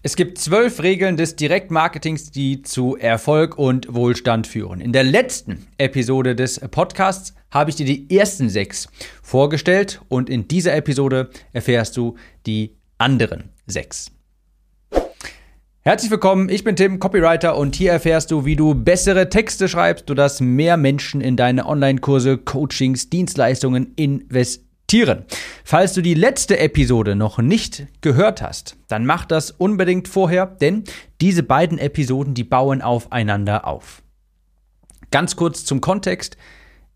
Es gibt zwölf Regeln des Direktmarketings, die zu Erfolg und Wohlstand führen. In der letzten Episode des Podcasts habe ich dir die ersten sechs vorgestellt und in dieser Episode erfährst du die anderen sechs. Herzlich willkommen, ich bin Tim, Copywriter und hier erfährst du, wie du bessere Texte schreibst, sodass mehr Menschen in deine Online-Kurse, Coachings, Dienstleistungen investieren Tieren. Falls du die letzte Episode noch nicht gehört hast, dann mach das unbedingt vorher, denn diese beiden Episoden, die bauen aufeinander auf. Ganz kurz zum Kontext.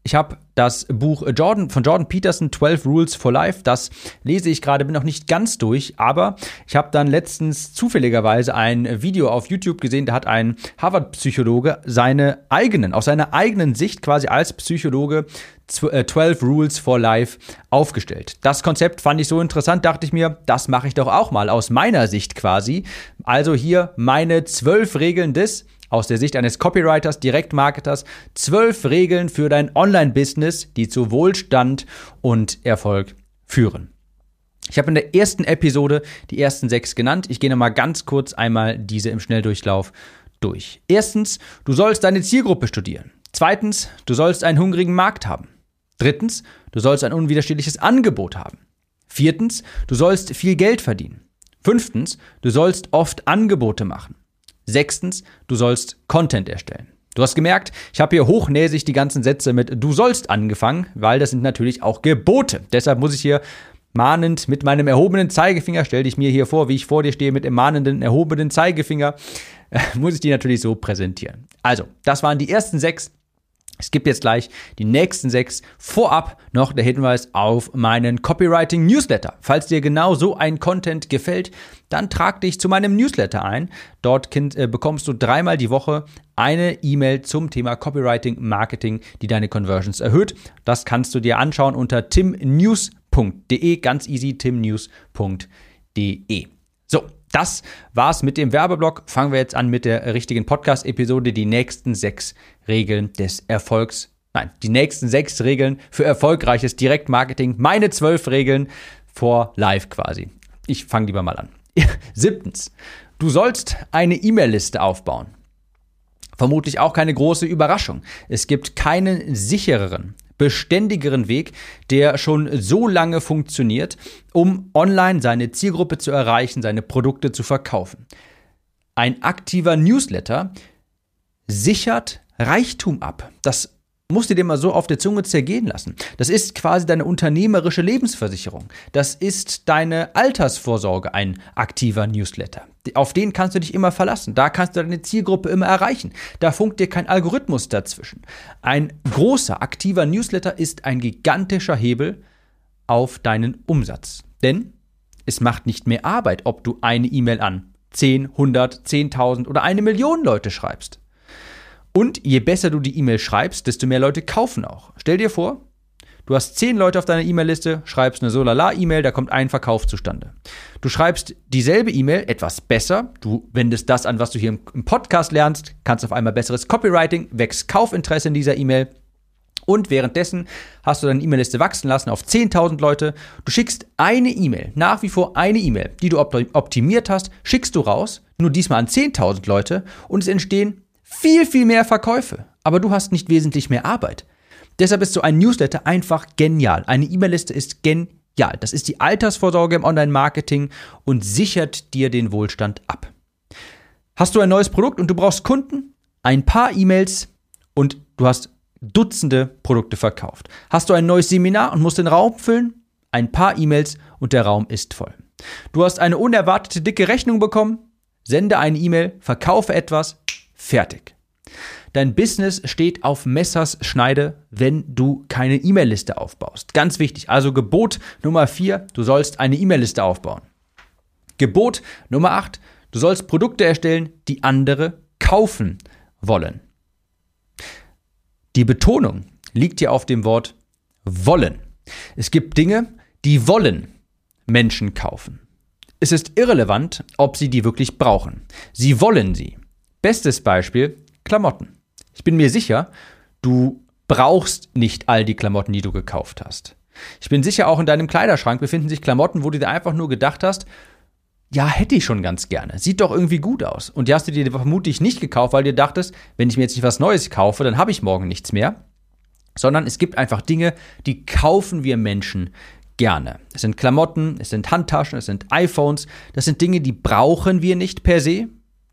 Ich habe das Buch Jordan von Jordan Peterson 12 Rules for Life, das lese ich gerade, bin noch nicht ganz durch, aber ich habe dann letztens zufälligerweise ein Video auf YouTube gesehen, da hat ein Harvard Psychologe seine eigenen aus seiner eigenen Sicht quasi als Psychologe 12 äh, Rules for Life aufgestellt. Das Konzept fand ich so interessant, dachte ich mir, das mache ich doch auch mal aus meiner Sicht quasi. Also hier meine 12 Regeln des aus der Sicht eines Copywriters, Direktmarketers, zwölf Regeln für dein Online-Business, die zu Wohlstand und Erfolg führen. Ich habe in der ersten Episode die ersten sechs genannt. Ich gehe nochmal ganz kurz einmal diese im Schnelldurchlauf durch. Erstens, du sollst deine Zielgruppe studieren. Zweitens, du sollst einen hungrigen Markt haben. Drittens, du sollst ein unwiderstehliches Angebot haben. Viertens, du sollst viel Geld verdienen. Fünftens, du sollst oft Angebote machen. Sechstens, du sollst Content erstellen. Du hast gemerkt, ich habe hier hochnäsig die ganzen Sätze mit du sollst angefangen, weil das sind natürlich auch Gebote. Deshalb muss ich hier mahnend mit meinem erhobenen Zeigefinger, stell dich mir hier vor, wie ich vor dir stehe mit dem mahnenden erhobenen Zeigefinger, muss ich die natürlich so präsentieren. Also, das waren die ersten sechs es gibt jetzt gleich die nächsten sechs. Vorab noch der Hinweis auf meinen Copywriting Newsletter. Falls dir genau so ein Content gefällt, dann trag dich zu meinem Newsletter ein. Dort äh, bekommst du dreimal die Woche eine E-Mail zum Thema Copywriting Marketing, die deine Conversions erhöht. Das kannst du dir anschauen unter timnews.de. Ganz easy, timnews.de. So, das war's mit dem Werbeblock. Fangen wir jetzt an mit der richtigen Podcast-Episode. Die nächsten sechs Regeln des Erfolgs. Nein, die nächsten sechs Regeln für erfolgreiches Direktmarketing. Meine zwölf Regeln vor live quasi. Ich fange lieber mal an. Siebtens. Du sollst eine E-Mail-Liste aufbauen. Vermutlich auch keine große Überraschung. Es gibt keinen sichereren beständigeren Weg, der schon so lange funktioniert, um online seine Zielgruppe zu erreichen, seine Produkte zu verkaufen. Ein aktiver Newsletter sichert Reichtum ab. Das musst du dir mal so auf der Zunge zergehen lassen. Das ist quasi deine unternehmerische Lebensversicherung. Das ist deine Altersvorsorge, ein aktiver Newsletter. Auf den kannst du dich immer verlassen. Da kannst du deine Zielgruppe immer erreichen. Da funkt dir kein Algorithmus dazwischen. Ein großer, aktiver Newsletter ist ein gigantischer Hebel auf deinen Umsatz. Denn es macht nicht mehr Arbeit, ob du eine E-Mail an 10, 100, 10.000 oder eine Million Leute schreibst. Und je besser du die E-Mail schreibst, desto mehr Leute kaufen auch. Stell dir vor, du hast zehn Leute auf deiner E-Mail-Liste, schreibst eine Solala-E-Mail, da kommt ein Verkauf zustande. Du schreibst dieselbe E-Mail etwas besser, du wendest das an, was du hier im Podcast lernst, kannst auf einmal besseres Copywriting, wächst Kaufinteresse in dieser E-Mail. Und währenddessen hast du deine E-Mail-Liste wachsen lassen auf 10.000 Leute. Du schickst eine E-Mail, nach wie vor eine E-Mail, die du optimiert hast, schickst du raus, nur diesmal an 10.000 Leute und es entstehen viel, viel mehr Verkäufe, aber du hast nicht wesentlich mehr Arbeit. Deshalb ist so ein Newsletter einfach genial. Eine E-Mail-Liste ist genial. Das ist die Altersvorsorge im Online-Marketing und sichert dir den Wohlstand ab. Hast du ein neues Produkt und du brauchst Kunden? Ein paar E-Mails und du hast Dutzende Produkte verkauft. Hast du ein neues Seminar und musst den Raum füllen? Ein paar E-Mails und der Raum ist voll. Du hast eine unerwartete dicke Rechnung bekommen? Sende eine E-Mail, verkaufe etwas, Fertig. Dein Business steht auf Messers Schneide, wenn du keine E-Mail-Liste aufbaust. Ganz wichtig. Also Gebot Nummer 4, du sollst eine E-Mail-Liste aufbauen. Gebot Nummer 8, du sollst Produkte erstellen, die andere kaufen wollen. Die Betonung liegt hier auf dem Wort wollen. Es gibt Dinge, die wollen Menschen kaufen. Es ist irrelevant, ob sie die wirklich brauchen. Sie wollen sie. Bestes Beispiel, Klamotten. Ich bin mir sicher, du brauchst nicht all die Klamotten, die du gekauft hast. Ich bin sicher, auch in deinem Kleiderschrank befinden sich Klamotten, wo du dir einfach nur gedacht hast, ja, hätte ich schon ganz gerne. Sieht doch irgendwie gut aus. Und die hast du dir vermutlich nicht gekauft, weil du dachtest, wenn ich mir jetzt nicht was Neues kaufe, dann habe ich morgen nichts mehr. Sondern es gibt einfach Dinge, die kaufen wir Menschen gerne. Es sind Klamotten, es sind Handtaschen, es sind iPhones. Das sind Dinge, die brauchen wir nicht per se.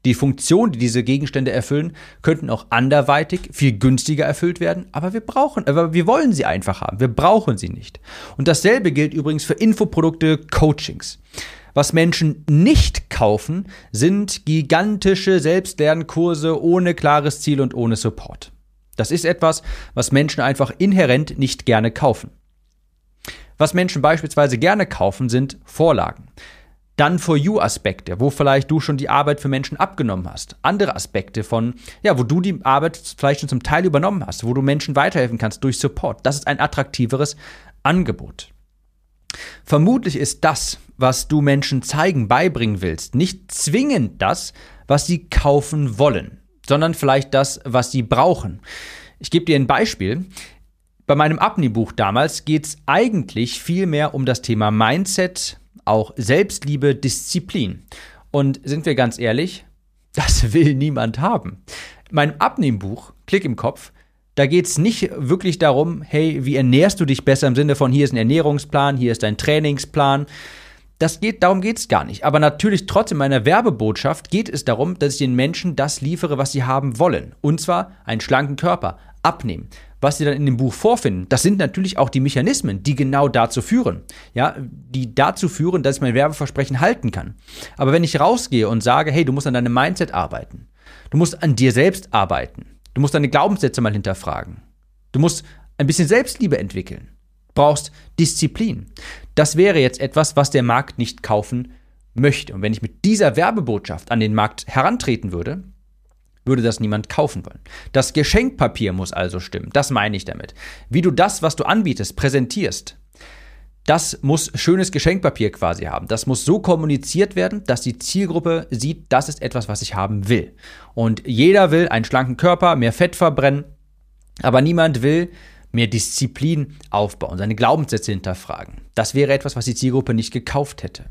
Die Funktion, die diese Gegenstände erfüllen, könnten auch anderweitig viel günstiger erfüllt werden, aber wir brauchen, aber wir wollen sie einfach haben. Wir brauchen sie nicht. Und dasselbe gilt übrigens für Infoprodukte, Coachings. Was Menschen nicht kaufen, sind gigantische Selbstlernkurse ohne klares Ziel und ohne Support. Das ist etwas, was Menschen einfach inhärent nicht gerne kaufen. Was Menschen beispielsweise gerne kaufen, sind Vorlagen. Dann For You-Aspekte, wo vielleicht du schon die Arbeit für Menschen abgenommen hast. Andere Aspekte von, ja, wo du die Arbeit vielleicht schon zum Teil übernommen hast, wo du Menschen weiterhelfen kannst durch Support. Das ist ein attraktiveres Angebot. Vermutlich ist das, was du Menschen zeigen, beibringen willst, nicht zwingend das, was sie kaufen wollen, sondern vielleicht das, was sie brauchen. Ich gebe dir ein Beispiel. Bei meinem Abnehmbuch damals geht es eigentlich viel mehr um das Thema Mindset, auch Selbstliebe, Disziplin. Und sind wir ganz ehrlich, das will niemand haben. Mein Abnehmbuch, Klick im Kopf, da geht es nicht wirklich darum, hey, wie ernährst du dich besser im Sinne von hier ist ein Ernährungsplan, hier ist ein Trainingsplan. Das geht, darum geht es gar nicht. Aber natürlich trotzdem meiner Werbebotschaft geht es darum, dass ich den Menschen das liefere, was sie haben wollen. Und zwar einen schlanken Körper, abnehmen, was sie dann in dem Buch vorfinden, das sind natürlich auch die Mechanismen, die genau dazu führen. Ja, die dazu führen, dass ich mein Werbeversprechen halten kann. Aber wenn ich rausgehe und sage, hey, du musst an deinem Mindset arbeiten, du musst an dir selbst arbeiten, du musst deine Glaubenssätze mal hinterfragen, du musst ein bisschen Selbstliebe entwickeln, brauchst Disziplin. Das wäre jetzt etwas, was der Markt nicht kaufen möchte. Und wenn ich mit dieser Werbebotschaft an den Markt herantreten würde, würde das niemand kaufen wollen. Das Geschenkpapier muss also stimmen. Das meine ich damit. Wie du das, was du anbietest, präsentierst, das muss schönes Geschenkpapier quasi haben. Das muss so kommuniziert werden, dass die Zielgruppe sieht, das ist etwas, was ich haben will. Und jeder will einen schlanken Körper, mehr Fett verbrennen, aber niemand will mehr Disziplin aufbauen, seine Glaubenssätze hinterfragen. Das wäre etwas, was die Zielgruppe nicht gekauft hätte.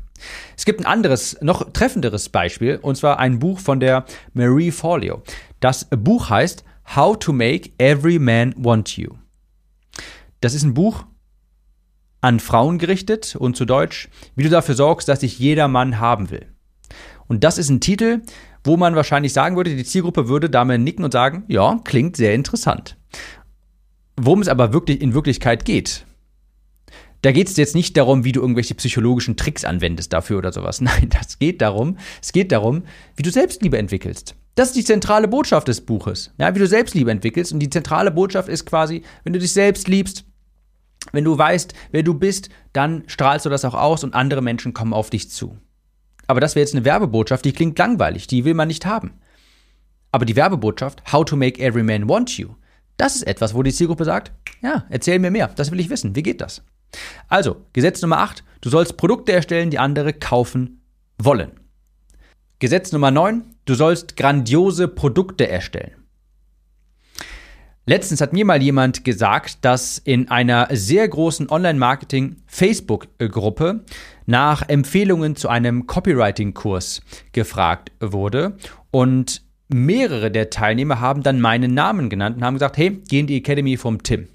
Es gibt ein anderes, noch treffenderes Beispiel, und zwar ein Buch von der Marie Forleo. Das Buch heißt How to Make Every Man Want You. Das ist ein Buch an Frauen gerichtet und zu Deutsch, wie du dafür sorgst, dass dich jeder Mann haben will. Und das ist ein Titel, wo man wahrscheinlich sagen würde, die Zielgruppe würde damit nicken und sagen, ja, klingt sehr interessant. Worum es aber wirklich in Wirklichkeit geht, da geht es jetzt nicht darum, wie du irgendwelche psychologischen Tricks anwendest dafür oder sowas. Nein, das geht darum, es geht darum, wie du Selbstliebe entwickelst. Das ist die zentrale Botschaft des Buches. Ja, wie du Selbstliebe entwickelst. Und die zentrale Botschaft ist quasi, wenn du dich selbst liebst, wenn du weißt, wer du bist, dann strahlst du das auch aus und andere Menschen kommen auf dich zu. Aber das wäre jetzt eine Werbebotschaft, die klingt langweilig, die will man nicht haben. Aber die Werbebotschaft, How to Make Every Man Want You, das ist etwas, wo die Zielgruppe sagt, ja, erzähl mir mehr, das will ich wissen, wie geht das? Also, Gesetz Nummer 8, du sollst Produkte erstellen, die andere kaufen wollen. Gesetz Nummer 9, du sollst grandiose Produkte erstellen. Letztens hat mir mal jemand gesagt, dass in einer sehr großen Online-Marketing-Facebook-Gruppe nach Empfehlungen zu einem Copywriting-Kurs gefragt wurde und mehrere der Teilnehmer haben dann meinen Namen genannt und haben gesagt, hey, geh in die Academy vom Tim.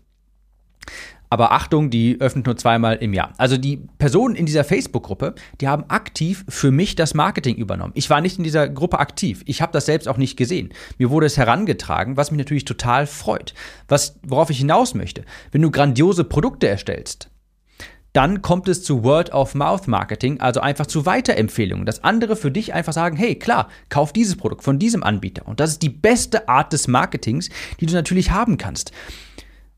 Aber Achtung, die öffnet nur zweimal im Jahr. Also die Personen in dieser Facebook-Gruppe, die haben aktiv für mich das Marketing übernommen. Ich war nicht in dieser Gruppe aktiv. Ich habe das selbst auch nicht gesehen. Mir wurde es herangetragen, was mich natürlich total freut. Was, worauf ich hinaus möchte. Wenn du grandiose Produkte erstellst, dann kommt es zu Word-of-Mouth-Marketing, also einfach zu Weiterempfehlungen, dass andere für dich einfach sagen, hey, klar, kauf dieses Produkt von diesem Anbieter. Und das ist die beste Art des Marketings, die du natürlich haben kannst.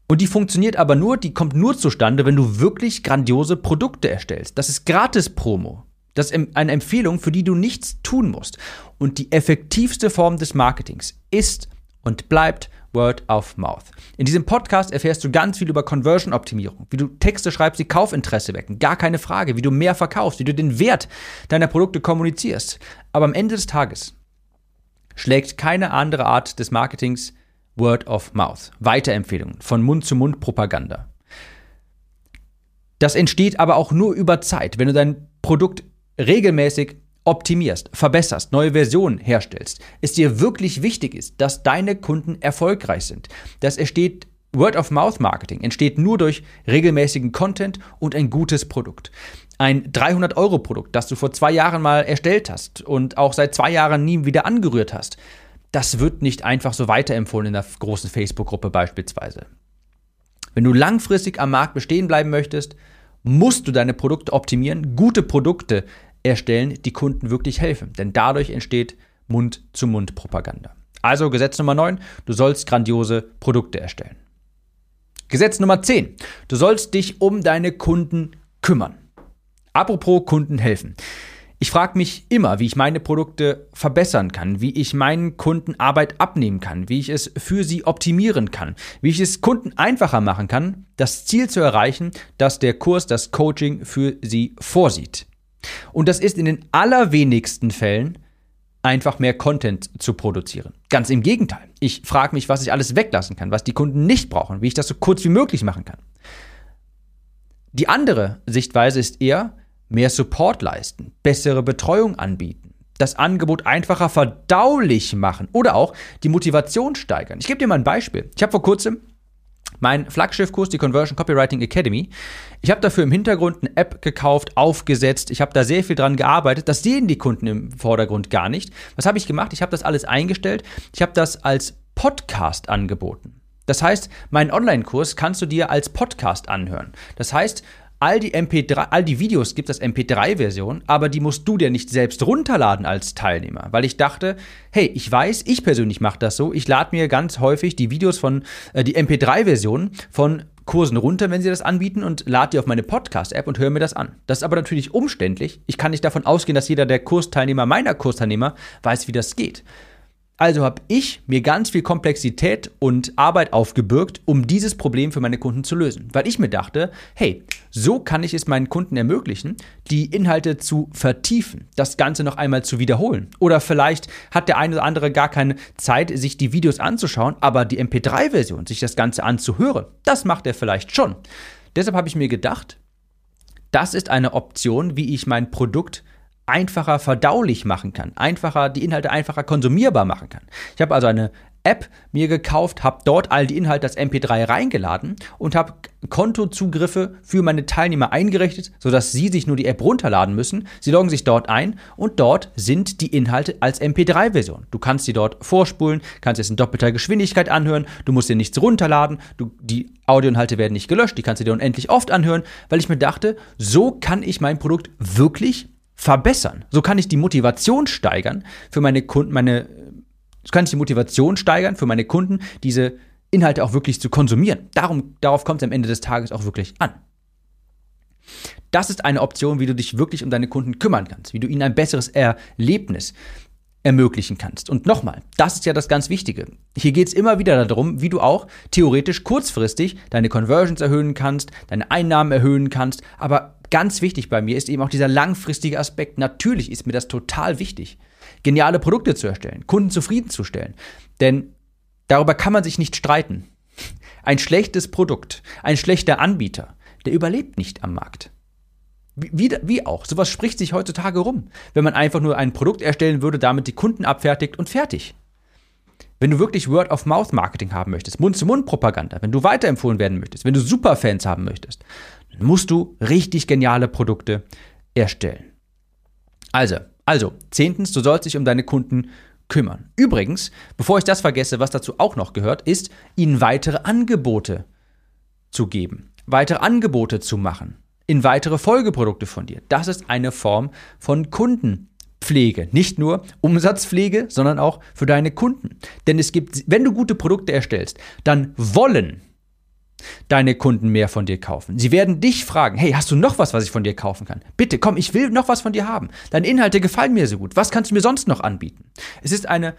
Und die funktioniert aber nur, die kommt nur zustande, wenn du wirklich grandiose Produkte erstellst. Das ist Gratis-Promo. Das ist eine Empfehlung, für die du nichts tun musst. Und die effektivste Form des Marketings ist und bleibt Word of Mouth. In diesem Podcast erfährst du ganz viel über Conversion-Optimierung, wie du Texte schreibst, die Kaufinteresse wecken, gar keine Frage, wie du mehr verkaufst, wie du den Wert deiner Produkte kommunizierst. Aber am Ende des Tages schlägt keine andere Art des Marketings Word of Mouth, Weiterempfehlungen, von Mund-zu-Mund-Propaganda. Das entsteht aber auch nur über Zeit, wenn du dein Produkt regelmäßig optimierst, verbesserst, neue Versionen herstellst, es dir wirklich wichtig ist, dass deine Kunden erfolgreich sind. Das entsteht Word-of-Mouth-Marketing entsteht nur durch regelmäßigen Content und ein gutes Produkt. Ein 300-Euro-Produkt, das du vor zwei Jahren mal erstellt hast und auch seit zwei Jahren nie wieder angerührt hast, das wird nicht einfach so weiterempfohlen in der großen Facebook-Gruppe beispielsweise. Wenn du langfristig am Markt bestehen bleiben möchtest, musst du deine Produkte optimieren, gute Produkte erstellen, die Kunden wirklich helfen. Denn dadurch entsteht Mund-zu-Mund-Propaganda. Also Gesetz Nummer 9, du sollst grandiose Produkte erstellen. Gesetz Nummer 10, du sollst dich um deine Kunden kümmern. Apropos Kunden helfen. Ich frage mich immer, wie ich meine Produkte verbessern kann, wie ich meinen Kunden Arbeit abnehmen kann, wie ich es für sie optimieren kann, wie ich es Kunden einfacher machen kann, das Ziel zu erreichen, das der Kurs, das Coaching für sie vorsieht. Und das ist in den allerwenigsten Fällen einfach mehr Content zu produzieren. Ganz im Gegenteil. Ich frage mich, was ich alles weglassen kann, was die Kunden nicht brauchen, wie ich das so kurz wie möglich machen kann. Die andere Sichtweise ist eher mehr Support leisten, bessere Betreuung anbieten, das Angebot einfacher verdaulich machen oder auch die Motivation steigern. Ich gebe dir mal ein Beispiel. Ich habe vor kurzem mein Flaggschiffkurs, die Conversion Copywriting Academy. Ich habe dafür im Hintergrund eine App gekauft, aufgesetzt. Ich habe da sehr viel dran gearbeitet. Das sehen die Kunden im Vordergrund gar nicht. Was habe ich gemacht? Ich habe das alles eingestellt. Ich habe das als Podcast angeboten. Das heißt, meinen Online-Kurs kannst du dir als Podcast anhören. Das heißt, all die MP3, all die Videos gibt es MP3-Version, aber die musst du dir nicht selbst runterladen als Teilnehmer, weil ich dachte, hey, ich weiß, ich persönlich mache das so, ich lade mir ganz häufig die Videos von, äh, die MP3-Version von Kursen runter, wenn sie das anbieten und lade die auf meine Podcast-App und höre mir das an. Das ist aber natürlich umständlich. Ich kann nicht davon ausgehen, dass jeder der Kursteilnehmer meiner Kursteilnehmer weiß, wie das geht. Also habe ich mir ganz viel Komplexität und Arbeit aufgebürgt, um dieses Problem für meine Kunden zu lösen. Weil ich mir dachte, hey, so kann ich es meinen Kunden ermöglichen, die Inhalte zu vertiefen, das Ganze noch einmal zu wiederholen. Oder vielleicht hat der eine oder andere gar keine Zeit, sich die Videos anzuschauen, aber die MP3-Version, sich das Ganze anzuhören, das macht er vielleicht schon. Deshalb habe ich mir gedacht, das ist eine Option, wie ich mein Produkt einfacher verdaulich machen kann, einfacher die Inhalte einfacher konsumierbar machen kann. Ich habe also eine App mir gekauft, habe dort all die Inhalte als MP3 reingeladen und habe Kontozugriffe für meine Teilnehmer eingerichtet, sodass sie sich nur die App runterladen müssen. Sie loggen sich dort ein und dort sind die Inhalte als MP3-Version. Du kannst sie dort vorspulen, kannst es in doppelter Geschwindigkeit anhören, du musst dir nichts runterladen, du, die Audioinhalte werden nicht gelöscht, die kannst du dir unendlich oft anhören, weil ich mir dachte, so kann ich mein Produkt wirklich verbessern. So kann ich die Motivation steigern für meine Kunden, meine, so kann ich die Motivation steigern für meine Kunden, diese Inhalte auch wirklich zu konsumieren. Darum, darauf kommt es am Ende des Tages auch wirklich an. Das ist eine Option, wie du dich wirklich um deine Kunden kümmern kannst, wie du ihnen ein besseres Erlebnis ermöglichen kannst. Und nochmal, das ist ja das ganz Wichtige. Hier geht es immer wieder darum, wie du auch theoretisch kurzfristig deine Conversions erhöhen kannst, deine Einnahmen erhöhen kannst, aber ganz wichtig bei mir ist eben auch dieser langfristige Aspekt. Natürlich ist mir das total wichtig, geniale Produkte zu erstellen, Kunden zufriedenzustellen. Denn darüber kann man sich nicht streiten. Ein schlechtes Produkt, ein schlechter Anbieter, der überlebt nicht am Markt. Wie, wie auch. Sowas spricht sich heutzutage rum. Wenn man einfach nur ein Produkt erstellen würde, damit die Kunden abfertigt und fertig. Wenn du wirklich Word-of-Mouth-Marketing haben möchtest, Mund-zu-Mund-Propaganda, wenn du weiterempfohlen werden möchtest, wenn du Superfans haben möchtest, musst du richtig geniale Produkte erstellen. Also, also, zehntens, du sollst dich um deine Kunden kümmern. Übrigens, bevor ich das vergesse, was dazu auch noch gehört, ist, ihnen weitere Angebote zu geben, weitere Angebote zu machen, in weitere Folgeprodukte von dir. Das ist eine Form von Kundenpflege. Nicht nur Umsatzpflege, sondern auch für deine Kunden. Denn es gibt, wenn du gute Produkte erstellst, dann wollen deine Kunden mehr von dir kaufen. Sie werden dich fragen, hey, hast du noch was, was ich von dir kaufen kann? Bitte, komm, ich will noch was von dir haben. Deine Inhalte gefallen mir so gut. Was kannst du mir sonst noch anbieten? Es ist eine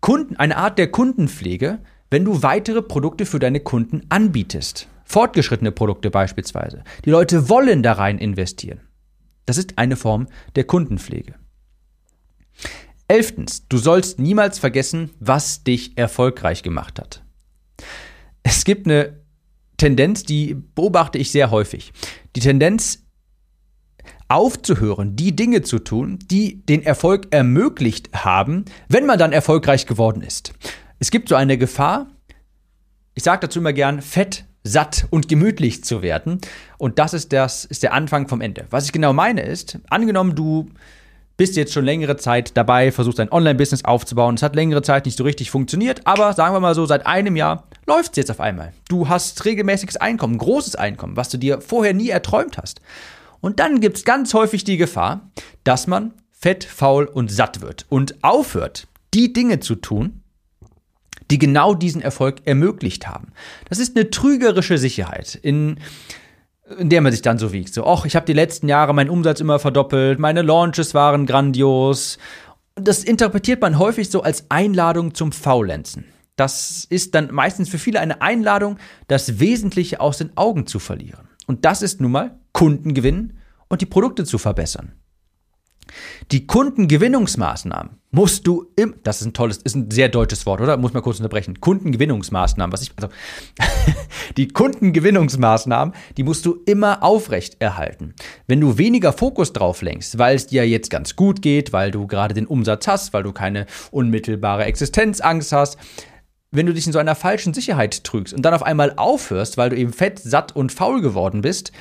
Kunden, eine Art der Kundenpflege, wenn du weitere Produkte für deine Kunden anbietest. Fortgeschrittene Produkte beispielsweise. Die Leute wollen da rein investieren. Das ist eine Form der Kundenpflege. Elftens, du sollst niemals vergessen, was dich erfolgreich gemacht hat. Es gibt eine Tendenz, die beobachte ich sehr häufig. Die Tendenz, aufzuhören, die Dinge zu tun, die den Erfolg ermöglicht haben, wenn man dann erfolgreich geworden ist. Es gibt so eine Gefahr, ich sage dazu immer gern, fett, satt und gemütlich zu werden. Und das ist, das ist der Anfang vom Ende. Was ich genau meine ist, angenommen, du bist jetzt schon längere Zeit dabei, versuchst ein Online-Business aufzubauen. Es hat längere Zeit nicht so richtig funktioniert, aber sagen wir mal so, seit einem Jahr läuft es jetzt auf einmal. Du hast regelmäßiges Einkommen, großes Einkommen, was du dir vorher nie erträumt hast. Und dann gibt es ganz häufig die Gefahr, dass man fett, faul und satt wird und aufhört, die Dinge zu tun, die genau diesen Erfolg ermöglicht haben. Das ist eine trügerische Sicherheit, in, in der man sich dann so wiegt. So, ach, ich habe die letzten Jahre meinen Umsatz immer verdoppelt, meine Launches waren grandios. Das interpretiert man häufig so als Einladung zum Faulenzen. Das ist dann meistens für viele eine Einladung, das Wesentliche aus den Augen zu verlieren. Und das ist nun mal Kunden gewinnen und die Produkte zu verbessern. Die Kundengewinnungsmaßnahmen musst du im, das ist ein tolles, ist ein sehr deutsches Wort, oder? Muss man kurz unterbrechen. Kundengewinnungsmaßnahmen, was ich, also, die Kundengewinnungsmaßnahmen, die musst du immer aufrecht erhalten. Wenn du weniger Fokus drauf lenkst, weil es dir jetzt ganz gut geht, weil du gerade den Umsatz hast, weil du keine unmittelbare Existenzangst hast, wenn du dich in so einer falschen Sicherheit trügst und dann auf einmal aufhörst, weil du eben fett, satt und faul geworden bist,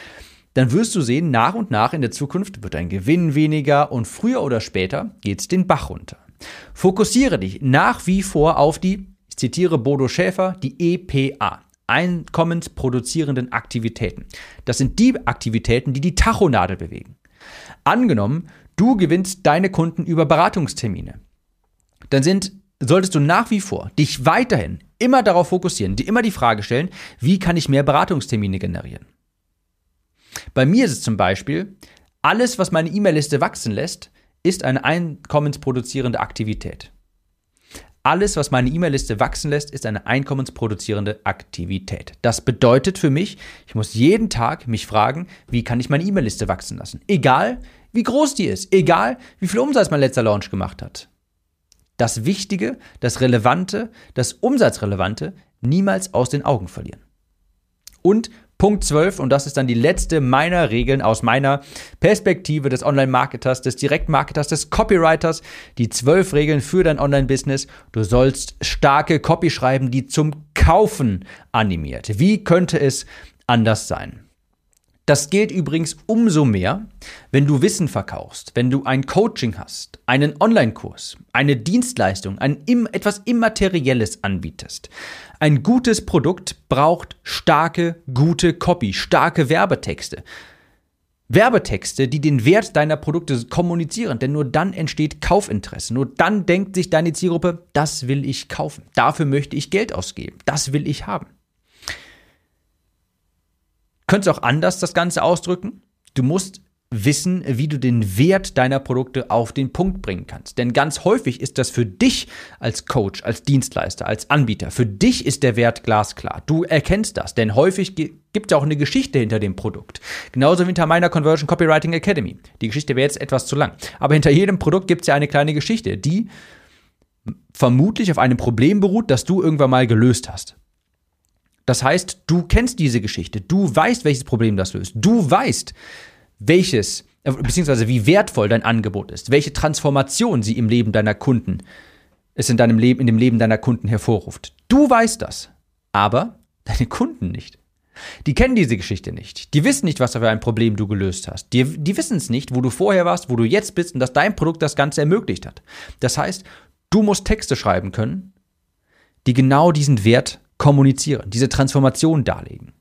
dann wirst du sehen, nach und nach in der Zukunft wird dein Gewinn weniger und früher oder später geht es den Bach runter. Fokussiere dich nach wie vor auf die, ich zitiere Bodo Schäfer, die EPA. Einkommensproduzierenden Aktivitäten. Das sind die Aktivitäten, die die Tachonadel bewegen. Angenommen, du gewinnst deine Kunden über Beratungstermine. Dann sind, solltest du nach wie vor dich weiterhin immer darauf fokussieren, dir immer die Frage stellen, wie kann ich mehr Beratungstermine generieren? Bei mir ist es zum Beispiel, alles, was meine E-Mail-Liste wachsen lässt, ist eine einkommensproduzierende Aktivität. Alles, was meine E-Mail-Liste wachsen lässt, ist eine einkommensproduzierende Aktivität. Das bedeutet für mich, ich muss jeden Tag mich fragen, wie kann ich meine E-Mail-Liste wachsen lassen? Egal, wie groß die ist, egal, wie viel Umsatz mein letzter Launch gemacht hat. Das Wichtige, das Relevante, das Umsatzrelevante niemals aus den Augen verlieren. Und Punkt 12, und das ist dann die letzte meiner Regeln aus meiner Perspektive des Online-Marketers, des Direktmarketers, des Copywriters. Die zwölf Regeln für dein Online-Business. Du sollst starke Copy schreiben, die zum Kaufen animiert. Wie könnte es anders sein? Das gilt übrigens umso mehr, wenn du Wissen verkaufst, wenn du ein Coaching hast, einen Online-Kurs, eine Dienstleistung, ein etwas Immaterielles anbietest. Ein gutes Produkt braucht starke, gute Copy, starke Werbetexte. Werbetexte, die den Wert deiner Produkte kommunizieren, denn nur dann entsteht Kaufinteresse. Nur dann denkt sich deine Zielgruppe, das will ich kaufen. Dafür möchte ich Geld ausgeben. Das will ich haben. Könntest auch anders das Ganze ausdrücken? Du musst wissen, wie du den Wert deiner Produkte auf den Punkt bringen kannst. Denn ganz häufig ist das für dich als Coach, als Dienstleister, als Anbieter, für dich ist der Wert glasklar. Du erkennst das, denn häufig gibt es auch eine Geschichte hinter dem Produkt. Genauso wie hinter meiner Conversion Copywriting Academy. Die Geschichte wäre jetzt etwas zu lang. Aber hinter jedem Produkt gibt es ja eine kleine Geschichte, die vermutlich auf einem Problem beruht, das du irgendwann mal gelöst hast. Das heißt, du kennst diese Geschichte, du weißt, welches Problem das löst, du weißt, welches, äh, beziehungsweise wie wertvoll dein Angebot ist, welche Transformation sie im Leben deiner Kunden, es in deinem Leben, in dem Leben deiner Kunden hervorruft. Du weißt das, aber deine Kunden nicht. Die kennen diese Geschichte nicht. Die wissen nicht, was für ein Problem du gelöst hast. Die, die wissen es nicht, wo du vorher warst, wo du jetzt bist und dass dein Produkt das Ganze ermöglicht hat. Das heißt, du musst Texte schreiben können, die genau diesen Wert kommunizieren, diese Transformation darlegen.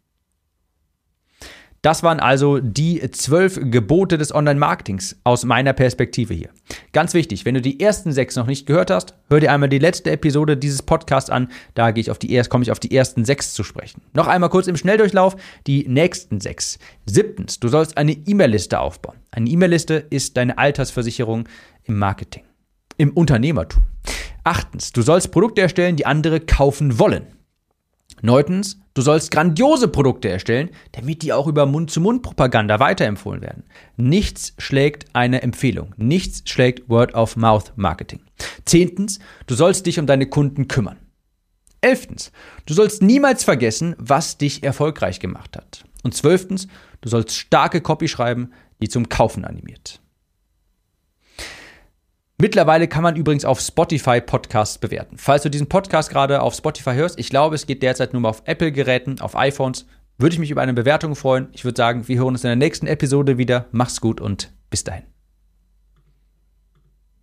Das waren also die zwölf Gebote des Online-Marketings aus meiner Perspektive hier. Ganz wichtig, wenn du die ersten sechs noch nicht gehört hast, hör dir einmal die letzte Episode dieses Podcasts an. Da gehe ich auf die komme ich auf die ersten sechs zu sprechen. Noch einmal kurz im Schnelldurchlauf die nächsten sechs. Siebtens, du sollst eine E-Mail-Liste aufbauen. Eine E-Mail-Liste ist deine Altersversicherung im Marketing, im Unternehmertum. Achtens, du sollst Produkte erstellen, die andere kaufen wollen. Neuntens, du sollst grandiose Produkte erstellen, damit die auch über Mund-zu-Mund-Propaganda weiterempfohlen werden. Nichts schlägt eine Empfehlung. Nichts schlägt Word-of-Mouth-Marketing. Zehntens, du sollst dich um deine Kunden kümmern. Elftens, du sollst niemals vergessen, was dich erfolgreich gemacht hat. Und zwölftens, du sollst starke Copy schreiben, die zum Kaufen animiert. Mittlerweile kann man übrigens auf Spotify Podcasts bewerten. Falls du diesen Podcast gerade auf Spotify hörst, ich glaube, es geht derzeit nur mal auf Apple-Geräten, auf iPhones, würde ich mich über eine Bewertung freuen. Ich würde sagen, wir hören uns in der nächsten Episode wieder. Mach's gut und bis dahin.